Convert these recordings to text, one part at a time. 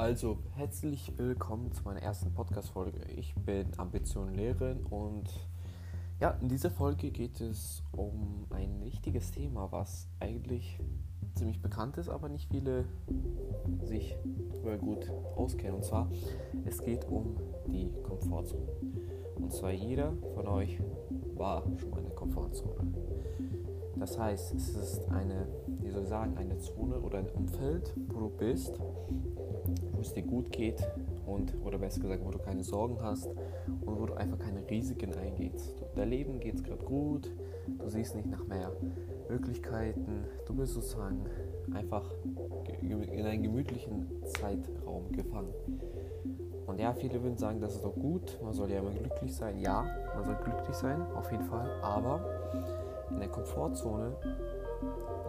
Also, herzlich willkommen zu meiner ersten Podcast-Folge. Ich bin Ambition Lehrerin und ja, in dieser Folge geht es um ein wichtiges Thema, was eigentlich ziemlich bekannt ist, aber nicht viele sich darüber gut auskennen. Und zwar, es geht um die Komfortzone. Und zwar jeder von euch war schon mal in der Komfortzone. Das heißt, es ist eine, wie soll ich sagen, eine Zone oder ein Umfeld, wo du bist, wo es dir gut geht und, oder besser gesagt, wo du keine Sorgen hast und wo du einfach keine Risiken eingehst. Dein Leben geht es gerade gut, du siehst nicht nach mehr Möglichkeiten, du bist sozusagen einfach in einen gemütlichen Zeitraum gefangen. Und ja, viele würden sagen, das ist doch gut, man soll ja immer glücklich sein. Ja, man soll glücklich sein, auf jeden Fall, aber in der Komfortzone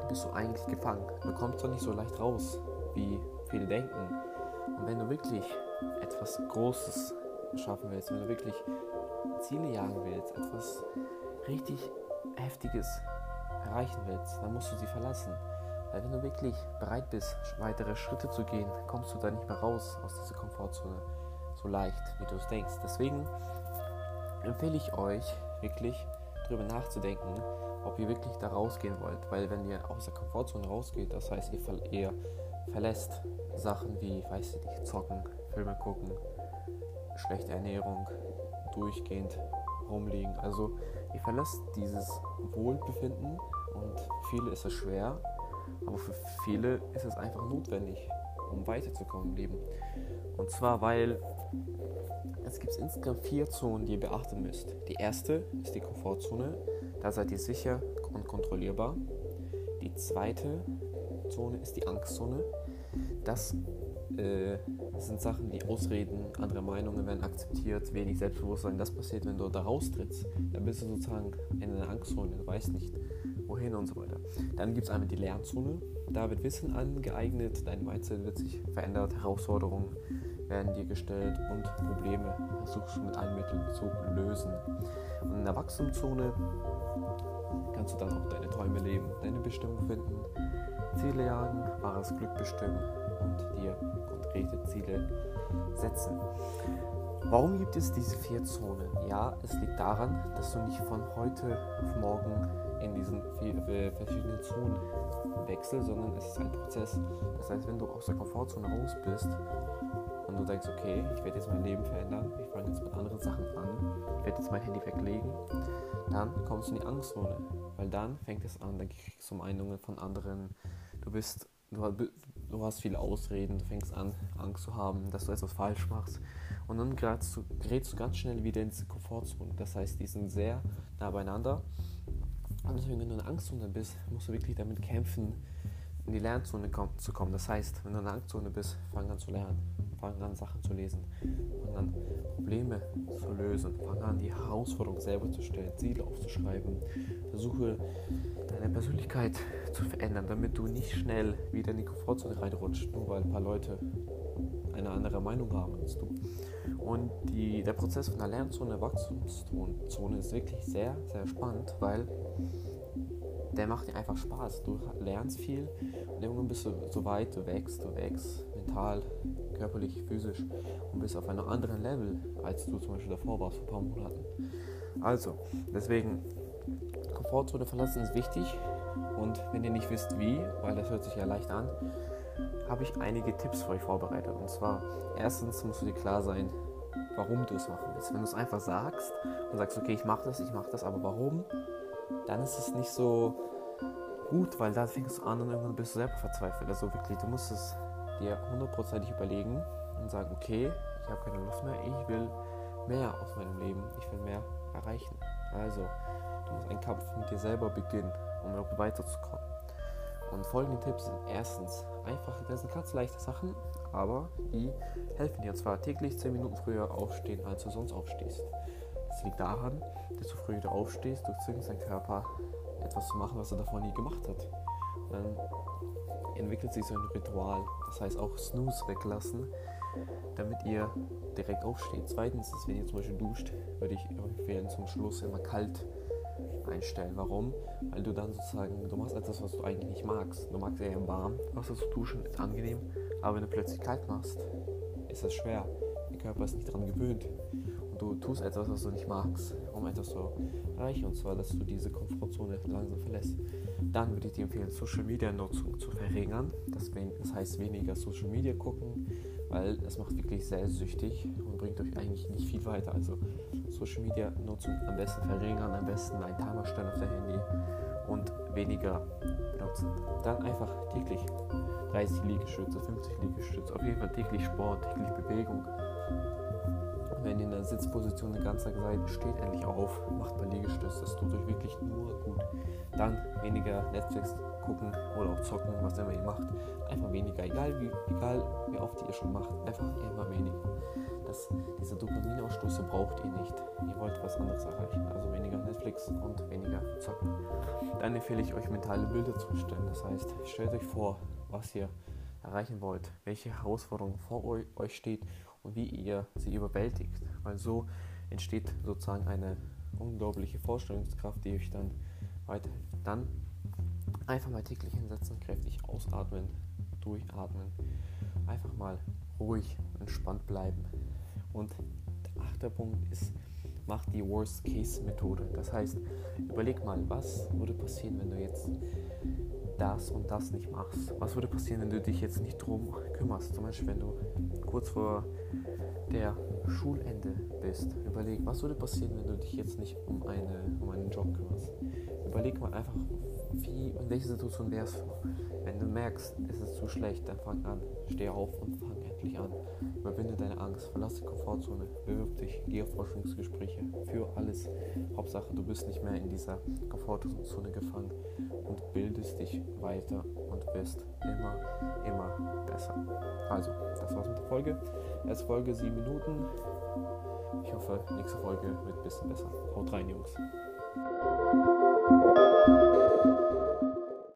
bist du eigentlich gefangen. Du kommst doch nicht so leicht raus, wie viele denken. Und wenn du wirklich etwas Großes schaffen willst, wenn du wirklich Ziele jagen willst, etwas richtig Heftiges erreichen willst, dann musst du sie verlassen. Weil wenn du wirklich bereit bist, weitere Schritte zu gehen, kommst du da nicht mehr raus aus dieser Komfortzone so leicht, wie du es denkst. Deswegen empfehle ich euch wirklich darüber nachzudenken, ob ihr wirklich da rausgehen wollt. Weil wenn ihr aus der Komfortzone rausgeht, das heißt, ihr, ver ihr verlässt Sachen wie, weiß ich nicht, zocken, Filme gucken, schlechte Ernährung, durchgehend rumliegen. Also ihr verlasst dieses Wohlbefinden und viele ist es schwer, aber für viele ist es einfach notwendig, um weiterzukommen im Leben. Und zwar, weil es gibt insgesamt vier Zonen, die ihr beachten müsst. Die erste ist die Komfortzone, da seid ihr sicher und kontrollierbar. Die zweite Zone ist die Angstzone. Das äh, sind Sachen wie Ausreden, andere Meinungen werden akzeptiert, wenig Selbstbewusstsein. Das passiert, wenn du da raustrittst. Dann bist du sozusagen in einer Angstzone, du weißt nicht, wohin und so weiter. Dann gibt es einmal die Lernzone. Da wird Wissen angeeignet, dein Mindset wird sich verändert, Herausforderungen werden dir gestellt und Probleme versuchst du mit allen Mitteln zu lösen. Und in der Wachstumszone kannst du dann auch deine Träume leben, deine Bestimmung finden, Ziele jagen, wahres Glück bestimmen und dir konkrete Ziele setzen. Warum gibt es diese vier Zonen? Ja, es liegt daran, dass du nicht von heute auf morgen in diesen vier, äh, verschiedenen Zonen wechselst, sondern es ist ein Prozess. Das heißt, wenn du aus der Komfortzone raus bist und du denkst, okay, ich werde jetzt mein Leben verändern, ich fange jetzt mit anderen Sachen an, ich werde jetzt mein Handy weglegen, dann kommst du in die Angstzone, weil dann fängt es an, dann kriegst du Meinungen von anderen, du bist, du, du hast viele Ausreden, du fängst an, Angst zu haben, dass du etwas falsch machst. Und dann gerätst du, gerätst du ganz schnell wieder in diese Komfortzone, das heißt, die sind sehr nah beieinander. Und deswegen, wenn du in Angstzone bist, musst du wirklich damit kämpfen, in die Lernzone zu kommen. Das heißt, wenn du in der Angstzone bist, fang an zu lernen, fang an Sachen zu lesen, fang an Probleme zu lösen, fang an die Herausforderung selber zu stellen, Ziele aufzuschreiben, versuche deine Persönlichkeit zu verändern, damit du nicht schnell wieder in die Komfortzone reinrutscht, nur weil ein paar Leute eine andere Meinung haben als du. Und die, der Prozess von der Lernzone, Wachstumszone ist wirklich sehr, sehr spannend, weil der macht dir einfach Spaß. Du lernst viel und irgendwann bist du so weit, du wächst, du wächst mental, körperlich, physisch und bist auf einem anderen Level, als du zum Beispiel davor warst, vor ein paar Monaten. Also, deswegen, Komfortzone verlassen ist wichtig und wenn ihr nicht wisst wie, weil das hört sich ja leicht an, habe ich einige Tipps für euch vorbereitet. Und zwar, erstens musst du dir klar sein, warum du es machen willst. Wenn du es einfach sagst und sagst, okay, ich mache das, ich mache das, aber warum, dann ist es nicht so gut, weil da fängst du an und irgendwann bist du selber verzweifelt. Also wirklich, du musst es dir hundertprozentig überlegen und sagen, okay, ich habe keine Lust mehr, ich will mehr aus meinem Leben, ich will mehr erreichen. Also, du musst einen Kampf mit dir selber beginnen, um noch weiterzukommen. Und folgende Tipps sind erstens einfach, das sind ganz leichte Sachen, aber die helfen dir. Und zwar täglich 10 Minuten früher aufstehen, als du sonst aufstehst. Das liegt daran, dass du früher aufstehst, du zwingst deinen Körper etwas zu machen, was er davor nie gemacht hat. Dann entwickelt sich so ein Ritual. Das heißt auch Snooze weglassen, damit ihr direkt aufsteht. Zweitens ist, wenn ihr zum Beispiel duscht, würde ich empfehlen, zum Schluss immer kalt einstellen. Warum? Weil du dann sozusagen, du machst etwas, was du eigentlich nicht magst. Du magst eher warm, Wasser zu duschen ist angenehm, aber wenn du plötzlich kalt machst, ist das schwer. Der Körper ist nicht daran gewöhnt. Du tust etwas, was du nicht magst, um etwas zu erreichen. Und zwar, dass du diese Komfortzone langsam verlässt. Dann würde ich dir empfehlen, Social Media Nutzung zu verringern. Das, das heißt weniger Social Media gucken, weil es macht wirklich sehr süchtig und bringt euch eigentlich nicht viel weiter. Also Social Media Nutzung am besten verringern, am besten einen Timer stellen auf der Handy und weniger benutzen. Dann einfach täglich 30 Liegestütze, 50 Liegestütze, auf jeden Fall täglich Sport, täglich Bewegung. Wenn ihr in der Sitzposition ganzen Tag seid, steht endlich auf, macht mal Liegestütze, das tut euch wirklich nur gut. Dann weniger Netflix gucken oder auch zocken, was immer ihr macht. Einfach weniger, egal wie, egal wie oft ihr schon macht, einfach immer weniger. Das, diese Dopaminausstoße braucht ihr nicht. Ihr wollt was anderes erreichen, also weniger Netflix und weniger zocken. Dann empfehle ich euch mentale Bilder zu stellen. Das heißt, stellt euch vor, was ihr erreichen wollt, welche Herausforderung vor euch steht und wie ihr sie überwältigt. Weil so entsteht sozusagen eine unglaubliche Vorstellungskraft, die euch dann weiterhilft. Dann einfach mal täglich hinsetzen, kräftig ausatmen, durchatmen, einfach mal ruhig, entspannt bleiben. Und der achte Punkt ist, mach die Worst-Case-Methode. Das heißt, überleg mal, was würde passieren, wenn du jetzt das und das nicht machst? Was würde passieren, wenn du dich jetzt nicht drum kümmerst? Zum Beispiel, wenn du kurz vor der Schulende bist. Überleg, was würde passieren, wenn du dich jetzt nicht um, eine, um einen Job kümmerst? Überleg mal einfach, wie, in welcher Situation wärst du? Wenn du merkst, es ist zu schlecht, dann fang an, steh auf und fang endlich an. Überwinde deine Angst, verlass die Komfortzone, bewirb dich, geh auf Forschungsgespräche, für alles. Hauptsache, du bist nicht mehr in dieser Komfortzone gefangen und bildest dich weiter und wirst immer, immer besser. Also, das war's mit der Folge. Erst Folge 7 Minuten. Ich hoffe, nächste Folge wird ein bisschen besser. Haut rein, Jungs.